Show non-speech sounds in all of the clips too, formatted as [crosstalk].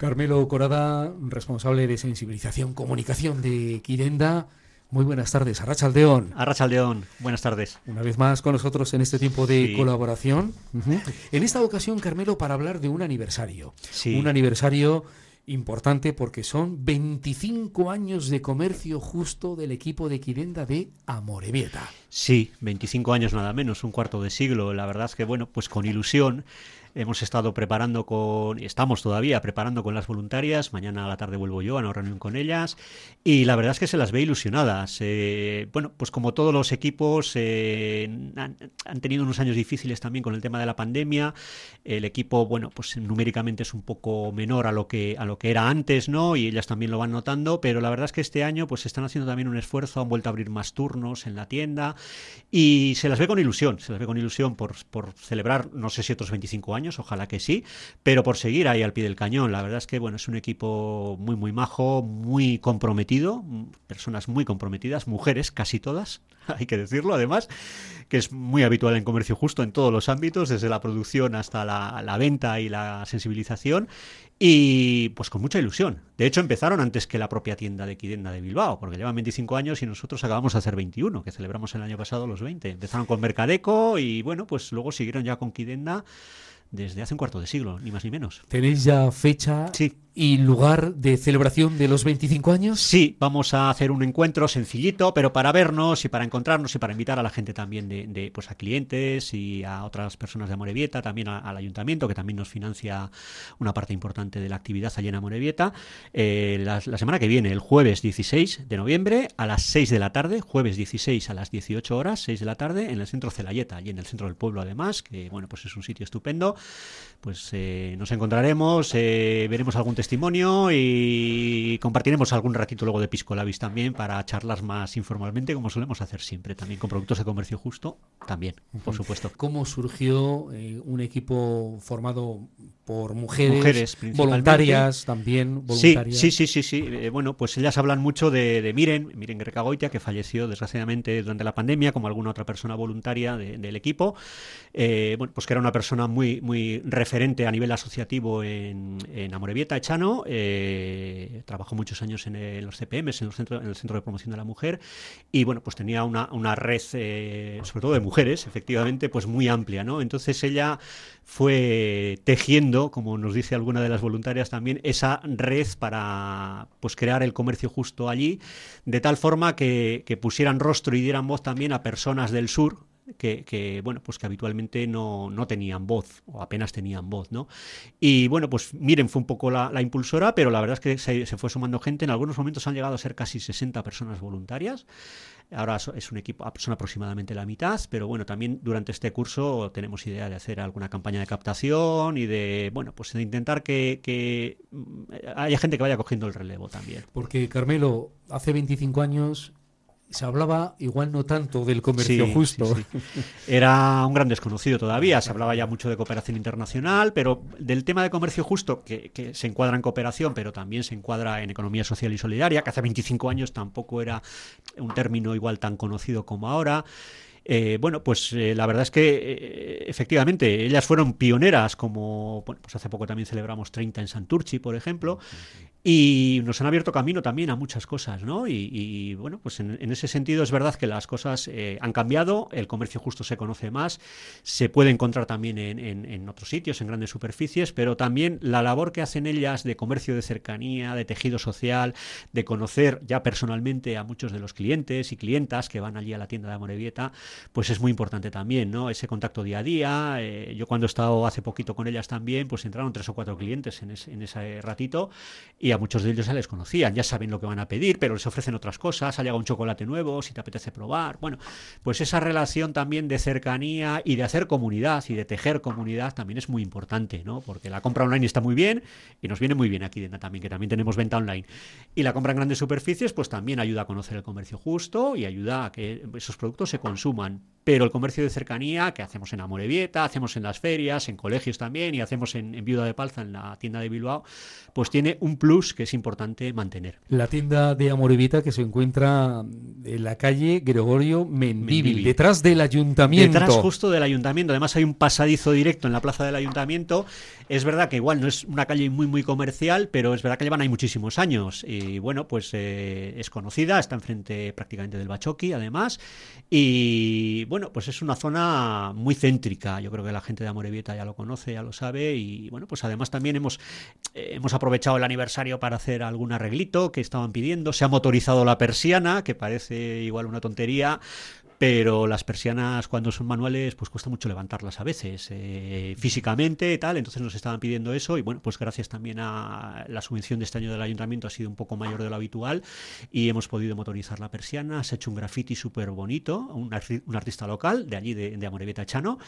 Carmelo Corada, responsable de sensibilización, comunicación de Quirenda. Muy buenas tardes, Arrachaldeón. Arrachaldeón, buenas tardes. Una vez más con nosotros en este tiempo de colaboración. [laughs] En esta ocasión, Carmelo, para hablar de un aniversario. Sí. Un aniversario importante porque son 25 años de comercio justo del equipo de Quirenda de Amorebieta. Sí, 25 años nada menos, un cuarto de siglo. La verdad es que, bueno, pues con ilusión hemos estado preparando con, estamos todavía preparando con las voluntarias, mañana a la tarde vuelvo yo a una reunión con ellas. Y la verdad es que se las ve ilusionadas. Eh, bueno, pues como todos los equipos eh, han, han, tenido unos años difíciles también con el tema de la pandemia, el equipo, bueno, pues numéricamente es un poco menor a lo que, a lo que era antes, ¿no? Y ellas también lo van notando, pero la verdad es que este año pues están haciendo también un esfuerzo, han vuelto a abrir más turnos en la tienda. Y se las ve con ilusión, se las ve con ilusión por, por celebrar, no sé si otros 25 años, ojalá que sí, pero por seguir ahí al pie del cañón. La verdad es que bueno, es un equipo muy muy majo, muy comprometido, personas muy comprometidas, mujeres casi todas, [laughs] hay que decirlo además, que es muy habitual en comercio justo en todos los ámbitos, desde la producción hasta la, la venta y la sensibilización y pues con mucha ilusión. De hecho, empezaron antes que la propia tienda de Quidenda de Bilbao, porque llevan 25 años y nosotros acabamos de hacer 21, que celebramos el año pasado los 20. Empezaron con Mercadeco y bueno, pues luego siguieron ya con Quidenda desde hace un cuarto de siglo, ni más ni menos. ¿Tenéis ya fecha sí. Y lugar de celebración de los 25 años? Sí, vamos a hacer un encuentro sencillito, pero para vernos y para encontrarnos y para invitar a la gente también de, de pues a clientes y a otras personas de Amorebieta, también al ayuntamiento, que también nos financia una parte importante de la actividad allí en Amorebieta. Eh, la, la, semana que viene, el jueves 16 de noviembre, a las 6 de la tarde, jueves 16 a las 18 horas, 6 de la tarde, en el centro Celayeta, allí en el centro del pueblo además, que bueno, pues es un sitio estupendo pues eh, nos encontraremos, eh, veremos algún testimonio y compartiremos algún ratito luego de Piscolabis también para charlas más informalmente, como solemos hacer siempre, también con productos de comercio justo, también, por supuesto. ¿Cómo surgió eh, un equipo formado por mujeres, mujeres voluntarias también? Voluntarias? Sí, sí, sí, sí. sí. Eh, bueno, pues ellas hablan mucho de, de Miren, Miren Grecagoitia, que falleció desgraciadamente durante la pandemia, como alguna otra persona voluntaria de, del equipo. Eh, bueno, pues que era una persona muy, muy referente a nivel asociativo en, en Amorebieta, Eh, trabajó muchos años en, los CPMs, en, el Centro de Promoción de la Mujer. Y bueno, pues tenía una, una red, eh, sobre todo de mujeres, efectivamente, pues muy amplia, ¿no? Entonces ella fue tejiendo, como nos dice alguna de las voluntarias también, esa red para pues crear el comercio justo allí, de tal forma que, que pusieran rostro y dieran voz también a personas del sur, que, bueno, pues que habitualmente no, no, tenían voz o apenas tenían voz, ¿no? Y bueno, pues miren, fue un poco la, impulsora, pero la verdad es que se, se, fue sumando gente. En algunos momentos han llegado a ser casi 60 personas voluntarias. Ahora es un equipo, son aproximadamente la mitad, pero bueno, también durante este curso tenemos idea de hacer alguna campaña de captación y de, bueno, pues de intentar que, que haya gente que vaya cogiendo el relevo también. Porque, Carmelo, hace 25 años se hablaba igual no tanto del comercio sí, justo. Sí, sí. Era un gran desconocido todavía, se hablaba ya mucho de cooperación internacional, pero del tema de comercio justo, que, que, se encuadra en cooperación, pero también se encuadra en economía social y solidaria, que hace 25 años tampoco era un término igual tan conocido como ahora. Eh, bueno, pues eh, la verdad es que eh, efectivamente ellas fueron pioneras, como bueno, pues hace poco también celebramos 30 en Santurchi, por ejemplo, y nos han abierto camino también a muchas cosas, ¿no? Y, bueno, pues en, ese sentido es verdad que las cosas eh, han cambiado, el comercio justo se conoce más, se puede encontrar también en, otros sitios, en grandes superficies, pero también la labor que hacen ellas de comercio de cercanía, de tejido social, de conocer ya personalmente a muchos de los clientes y clientas que van allí a la tienda de Amorebieta, pues es muy importante también, ¿no? Ese contacto día a día. Eh, yo cuando he estado hace poquito con ellas también, pues entraron tres o cuatro clientes en, en ese ratito y a muchos de ellos ya les conocían, ya saben lo que van a pedir, pero les ofrecen otras cosas, ha llegado un chocolate nuevo, si te apetece probar. Bueno, pues esa relación también de cercanía y de hacer comunidad y de tejer comunidad también es muy importante, ¿no? Porque la compra online está muy bien y nos viene muy bien aquí dentro también, que también tenemos venta online. Y la compra en grandes superficies, pues también ayuda a conocer el comercio justo y ayuda a que esos productos se consuman. Pero el comercio de cercanía, que hacemos en Amorebieta, hacemos en las ferias, en colegios también y hacemos en, en Viuda de Palza, en la tienda de Bilbao, pues tiene un plus que es importante mantener. La tienda de Amorevita que se encuentra en la calle Gregorio Mendíbil, detrás del ayuntamiento. Detrás justo del ayuntamiento. Además hay un pasadizo directo en la plaza del ayuntamiento. Es verdad que igual no es una calle muy muy comercial, pero es verdad que llevan ahí muchísimos años. Y bueno, pues eh, es conocida, está enfrente prácticamente del Bachoqui, además. Y bueno, pues es una zona muy céntrica. Yo creo que la gente de Amorebieta ya lo conoce, ya lo sabe. Y bueno, pues además también hemos, eh, hemos aprovechado el aniversario para hacer algún arreglito que estaban pidiendo. Se ha motorizado la persiana, que parece igual una tontería, pero las persianas cuando son manuales pues cuesta mucho levantarlas a veces eh, físicamente y tal. Entonces nos estaban pidiendo eso y bueno pues gracias también a la subvención de este año del ayuntamiento ha sido un poco mayor de lo habitual y hemos podido motorizar la persiana. Se ha hecho un graffiti súper bonito un, artista local de allí de, de Chano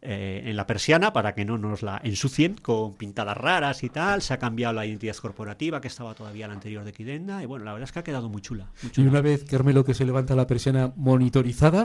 eh, en la persiana para que no nos la ensucien con pintadas raras y tal. Se ha cambiado la identidad corporativa que estaba todavía la anterior de Kidenda y bueno la verdad es que ha quedado muy chula, muy chula. y una vez Carmelo que se levanta la persiana monitorizada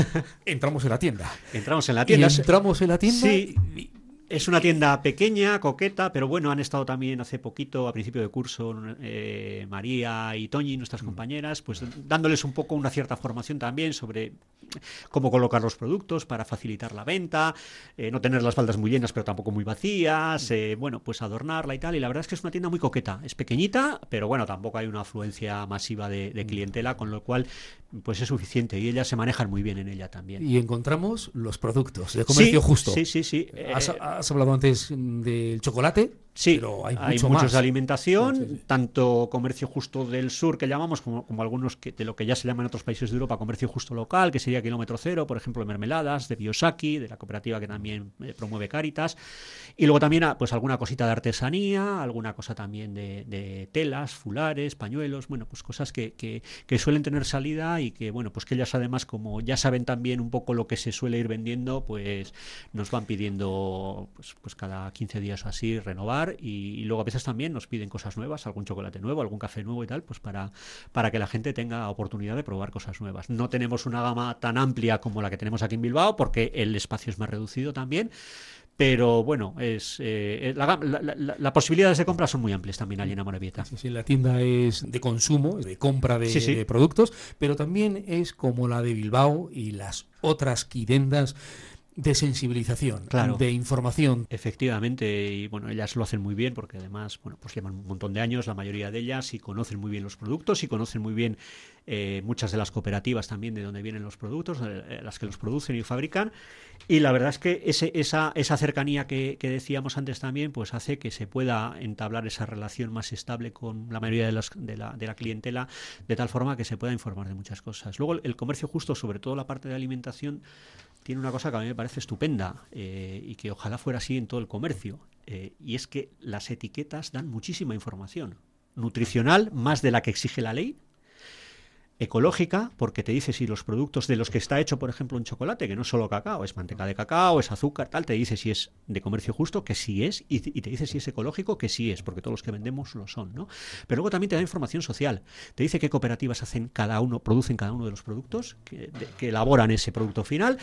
[laughs] entramos en la tienda. Entramos en la tienda. entramos en la tienda. Sí. Es una tienda pequeña, coqueta, pero bueno, han estado también hace poquito, a principio de curso, eh, María y Toñi, nuestras mm. compañeras, pues dándoles un poco una cierta formación también sobre cómo colocar los productos para facilitar la venta, eh, no tener las faldas muy llenas pero tampoco muy vacías, mm. eh, bueno, pues adornarla y tal. Y la verdad es que es una tienda muy coqueta, es pequeñita, pero bueno, tampoco hay una afluencia masiva de, de mm. clientela, con lo cual pues es suficiente y ellas se manejan muy bien en ella también. Y encontramos los productos de comercio justo. Sí, sí, sí. ¿Has, has hablado antes del chocolate? Sí, hay, muchos de alimentación, tanto comercio justo del sur que llamamos, como, como algunos que, de lo que ya se llama en otros países de Europa comercio justo local, que sería kilómetro cero, por ejemplo, de mermeladas, de Biosaki, de la cooperativa que también eh, promueve Caritas, y luego también ah, pues alguna cosita de artesanía, alguna cosa también de, telas, fulares, pañuelos, bueno, pues cosas que, que, que, suelen tener salida y que, bueno, pues que ellas además, como ya saben también un poco lo que se suele ir vendiendo, pues nos van pidiendo pues, pues cada 15 días o así renovar y, luego a veces también nos piden cosas nuevas, algún chocolate nuevo, algún café nuevo y tal, pues para, para que la gente tenga oportunidad de probar cosas nuevas. No tenemos una gama tan amplia como la que tenemos aquí en Bilbao porque el espacio es más reducido también. Pero bueno, es eh, las la, posibilidades de compra son muy amplias también allí en Amorebieta. Sí, sí, la tienda es de consumo, de compra de, de, productos, pero también es como la de Bilbao y las otras quidendas de sensibilización, de información. Efectivamente, y bueno, ellas lo hacen muy bien porque además, bueno, pues llevan un montón de años, la mayoría de ellas, y conocen muy bien los productos y conocen muy bien eh, muchas de las cooperativas también de donde vienen los productos, eh, las que los producen y fabrican. Y la verdad es que ese, esa, esa cercanía que, decíamos antes también, pues hace que se pueda entablar esa relación más estable con la mayoría de, las, de, la, de la clientela, de tal forma que se pueda informar de muchas cosas. Luego, el comercio justo, sobre todo la parte de alimentación, tiene una cosa que a mí me parece estupenda eh, y que ojalá fuera así en todo el comercio, eh, y es que las etiquetas dan muchísima información nutricional, más de la que exige la ley, ecológica, porque te dice si los productos de los que está hecho, por ejemplo, un chocolate, que no es solo cacao, es manteca de cacao, es azúcar, tal, te dice si es de comercio justo, que sí es, y, te dice si es ecológico, que sí es, porque todos los que vendemos lo son, ¿no? Pero luego también te da información social, te dice qué cooperativas hacen cada uno, producen cada uno de los productos, que, elaboran ese producto final,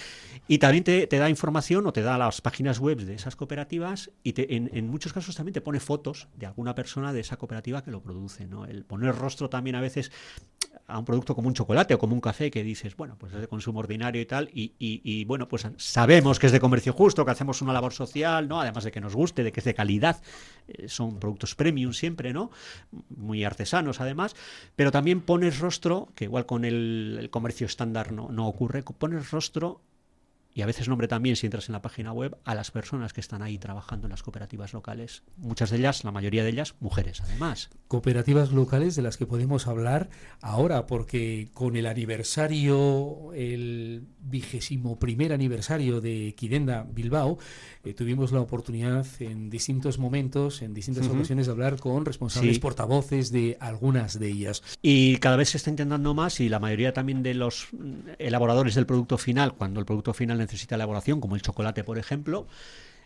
y también te, da información o te da las páginas web de esas cooperativas, y en, en, muchos casos también te pone fotos de alguna persona de esa cooperativa que lo produce, ¿no? El poner rostro también a veces a un producto como un chocolate o como un café que dices, bueno, pues es de consumo ordinario y tal, y, bueno, pues sabemos que es de comercio justo, que hacemos una labor social, ¿no? Además de que nos guste, de que es de calidad, eh, son productos premium siempre, ¿no? Muy artesanos además, pero también pones rostro, que igual con el, comercio estándar no, no ocurre, pones rostro y a veces nombre también, si entras en la página web, a las personas que están ahí trabajando en las cooperativas locales. Muchas de ellas, la mayoría de ellas, mujeres además. Cooperativas locales de las que podemos hablar ahora, porque con el aniversario, el vigésimo primer aniversario de Quidenda Bilbao, eh, tuvimos la oportunidad en distintos momentos, en distintas ocasiones, de hablar con responsables portavoces de algunas de ellas. Y cada vez se está intentando más y la mayoría también de los elaboradores del producto final, cuando el producto final necesita elaboración, como el chocolate, por ejemplo,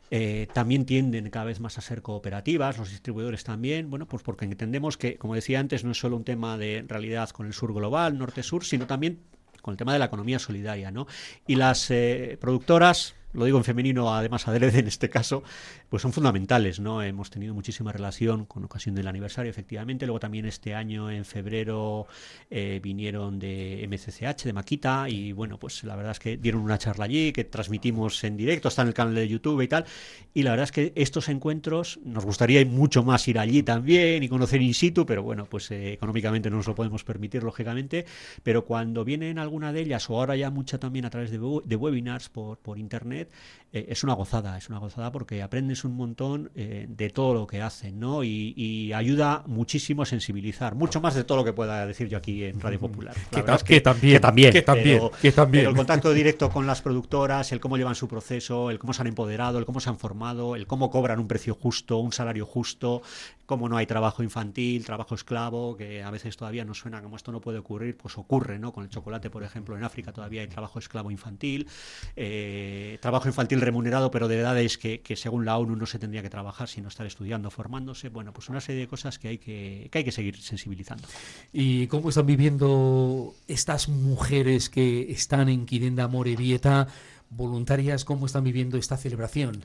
eh, también tienden cada vez más a ser cooperativas, los distribuidores también, bueno, pues porque entendemos que, como decía antes, no es solo un tema de realidad con el sur global, norte-sur, sino también con el tema de la economía solidaria, ¿no? Y las eh, productoras lo digo en femenino, además adrede en este caso, pues son fundamentales, ¿no? Hemos tenido muchísima relación con ocasión del aniversario, efectivamente. Luego también este año, en febrero, eh, vinieron de MCCH, de Maquita, y bueno, pues la verdad es que dieron una charla allí, que transmitimos en directo, está en el canal de YouTube y tal. Y la verdad es que estos encuentros, nos gustaría mucho más ir allí también y conocer in situ, pero bueno, pues eh, económicamente no nos lo podemos permitir, lógicamente. Pero cuando vienen alguna de ellas, o ahora ya mucha también a través de, de webinars por, por internet, It. Eh, es una gozada, es una gozada porque aprendes un montón eh, de todo lo que hacen, ¿no? Y, ayuda muchísimo a sensibilizar, mucho más de todo lo que pueda decir yo aquí en Radio Popular. Que, también, también, que también, que también. el contacto [laughs] directo con las productoras, el cómo llevan su proceso, el cómo se han empoderado, el cómo se han formado, el cómo cobran un precio justo, un salario justo, cómo no hay trabajo infantil, trabajo esclavo, que a veces todavía nos suena como esto no puede ocurrir, pues ocurre, ¿no? Con el chocolate, por ejemplo, en África todavía hay trabajo esclavo infantil, eh, trabajo infantil remunerado, pero de edades que, que, según la ONU no se tendría que trabajar, sino estar estudiando, formándose. Bueno, pues una serie de cosas que hay que, que hay que seguir sensibilizando. ¿Y cómo están viviendo estas mujeres que están en Quirenda Morevieta, voluntarias, cómo están viviendo esta celebración?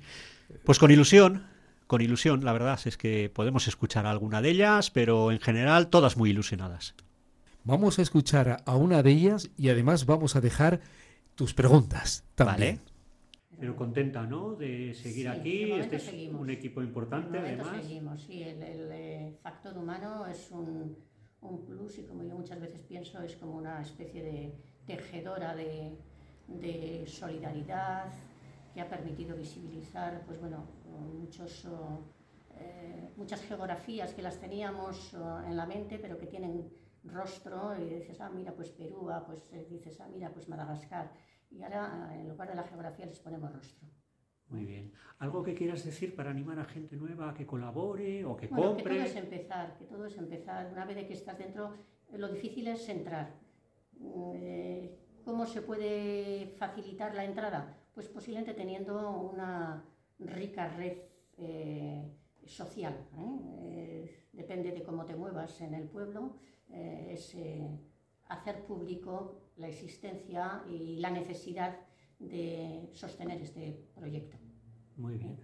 Pues con ilusión, con ilusión, la verdad es que podemos escuchar a alguna de ellas, pero en general todas muy ilusionadas. Vamos a escuchar a una de ellas y además vamos a dejar tus preguntas también. Vale. Pero contenta, ¿no? De seguir aquí. Este es un equipo importante, de además. seguimos, sí. El, eh, factor humano es un, un, plus y, como yo muchas veces pienso, es como una especie de tejedora de, de solidaridad que ha permitido visibilizar, pues bueno, muchos. Eh, muchas geografías que las teníamos en la mente, pero que tienen rostro, y dices, ah, mira, pues Perú, ah, pues eh, dices, ah, mira, pues Madagascar. Y ahora, en lugar de la geografía, les ponemos rostro. Muy bien. ¿Algo que quieras decir para animar a gente nueva a que colabore o que compre? Que todo es empezar, que todo es empezar. Una vez que estás dentro, lo difícil es entrar. Eh, ¿Cómo se puede facilitar la entrada? Pues posiblemente teniendo una rica red eh, social. ¿eh? depende de cómo te muevas en el pueblo, es hacer público la existencia y la necesidad de sostener este proyecto. Muy bien.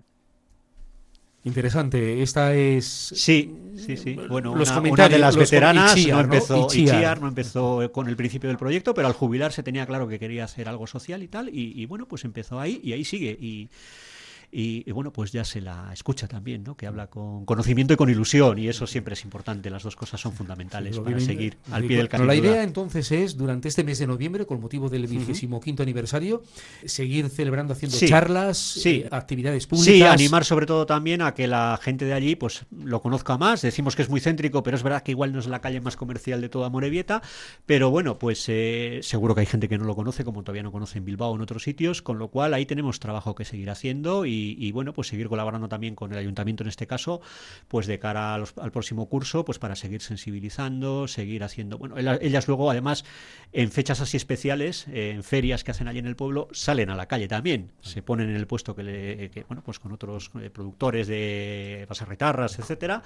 Interesante, esta es... Sí, sí, sí. Bueno, una, de las veteranas no empezó, ¿no? empezó con el principio del proyecto, pero al jubilarse tenía claro que quería hacer algo social y tal, y, y bueno, pues empezó ahí y ahí sigue. Y, y, bueno, pues ya se la escucha también, ¿no? que habla con conocimiento y con ilusión, y eso siempre es importante, las dos cosas son fundamentales para seguir al pie del camino. la idea entonces es, durante este mes de noviembre, con motivo del vigésimo quinto aniversario, seguir celebrando, haciendo charlas, eh, actividades públicas. Sí, animar sobre todo también a que la gente de allí pues lo conozca más, decimos que es muy céntrico, pero es verdad que igual no es la calle más comercial de toda Morevieta, pero bueno, pues eh, seguro que hay gente que no lo conoce, como todavía no conoce en Bilbao o en otros sitios, con lo cual ahí tenemos trabajo que seguir haciendo y y, bueno, pues seguir colaborando también con el ayuntamiento en este caso, pues de cara al próximo curso, pues para seguir sensibilizando, seguir haciendo, bueno, ellas luego además en fechas así especiales, eh, en ferias que hacen allí en el pueblo, salen a la calle también, se ponen en el puesto que, le, bueno, pues con otros eh, productores de basarretarras, etcétera,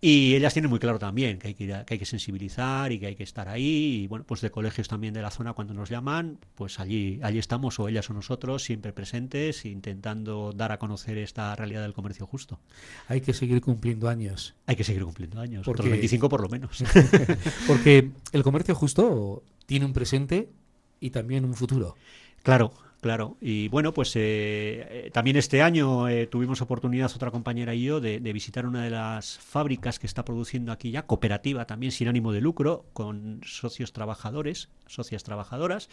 y ellas tienen muy claro también que hay que, que hay que sensibilizar y que hay que estar ahí, y bueno, pues de colegios también de la zona cuando nos llaman, pues allí, allí estamos, o ellas o nosotros, siempre presentes, intentando dar a conocer esta realidad del comercio justo. Hay que seguir cumpliendo años. Hay que seguir cumpliendo años, porque... otros 25 por lo menos. [laughs] porque el comercio justo tiene un presente y también un futuro. Claro, Claro, y bueno, pues eh, eh, también este año eh, tuvimos oportunidad, otra compañera y yo, de, visitar una de las fábricas que está produciendo aquí ya, cooperativa también, sin ánimo de lucro, con socios trabajadores, socias trabajadoras,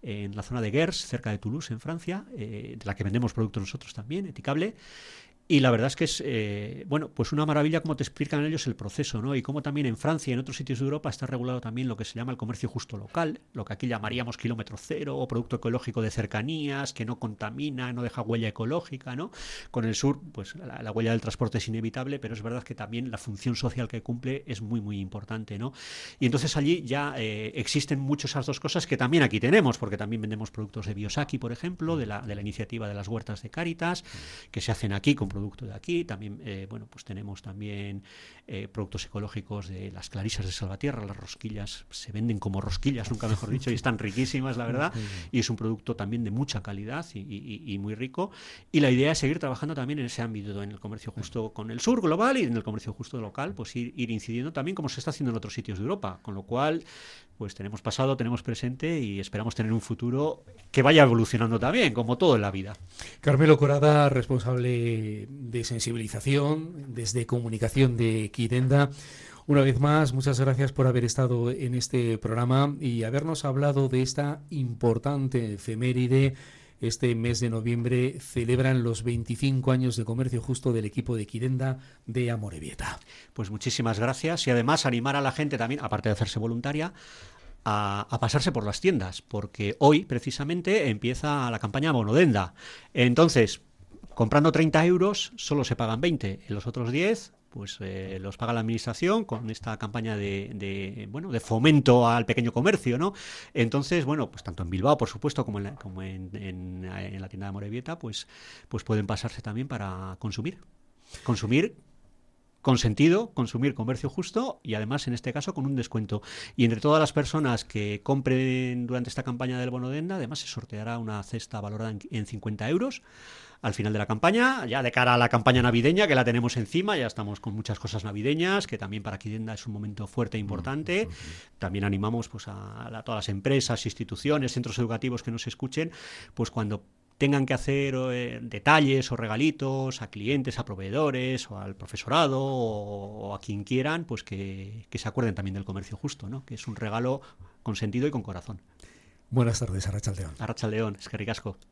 en la zona de Gers, cerca de Toulouse, en Francia, eh, de la que vendemos productos nosotros también, Eticable. Y la verdad es que es, eh, bueno, pues una maravilla cómo te explican ellos el proceso, ¿no? Y cómo también en Francia y en otros sitios de Europa está regulado también lo que se llama el comercio justo local, lo que aquí llamaríamos kilómetro cero o producto ecológico de cercanías, que no contamina, no deja huella ecológica, ¿no? Con el sur, pues la, huella del transporte es inevitable, pero es verdad que también la función social que cumple es muy, muy importante, ¿no? Y entonces allí ya eh, existen muchas esas dos cosas que también aquí tenemos, porque también vendemos productos de Biosaki, por ejemplo, de la, de la iniciativa de las huertas de Cáritas, que se hacen aquí con producto de aquí. También, eh, bueno, pues tenemos también eh, productos ecológicos de las clarisas de Salvatierra, las rosquillas se venden como rosquillas, nunca mejor dicho, y están riquísimas, la verdad. Y es un producto también de mucha calidad y, muy rico. Y la idea es seguir trabajando también en ese ámbito, en el comercio justo con el sur global y en el comercio justo local, pues ir, ir incidiendo también como se está haciendo en otros sitios de Europa. Con lo cual, pues tenemos pasado, tenemos presente y esperamos tener un futuro que vaya evolucionando también, como todo en la vida. Carmelo Corada, responsable de sensibilización desde comunicación de Quirenda. Una vez más, muchas gracias por haber estado en este programa y habernos hablado de esta importante efeméride este mes de noviembre celebran los 25 años de comercio justo del equipo de Quirenda de Amorebieta. Pues muchísimas gracias y además animar a la gente también, aparte de hacerse voluntaria, a, pasarse por las tiendas, porque hoy precisamente empieza la campaña Bonodenda. Entonces, comprando 30 euros solo se pagan 20, en los otros 10 pues eh, los paga la administración con esta campaña de, bueno de fomento al pequeño comercio no entonces bueno pues tanto en Bilbao por supuesto como en la, en, la tienda de Morevieta pues pues pueden pasarse también para consumir. Consumir con sentido, consumir comercio justo y además en este caso con un descuento. Y entre todas las personas que compren durante esta campaña del bono Denda, además se sorteará una cesta valorada en, en 50 euros al final de la campaña, ya de cara a la campaña navideña, que la tenemos encima, ya estamos con muchas cosas navideñas, que también para Quidenda es un momento fuerte e importante. También animamos pues, a, todas las empresas, instituciones, centros educativos que nos escuchen, pues cuando tengan que hacer eh, detalles o regalitos a clientes, a proveedores o al profesorado o, a quien quieran, pues que, que, se acuerden también del comercio justo, ¿no? que es un regalo con sentido y con corazón. Buenas tardes, Arrachaldeón. Arrachaldeón, es que ricasco.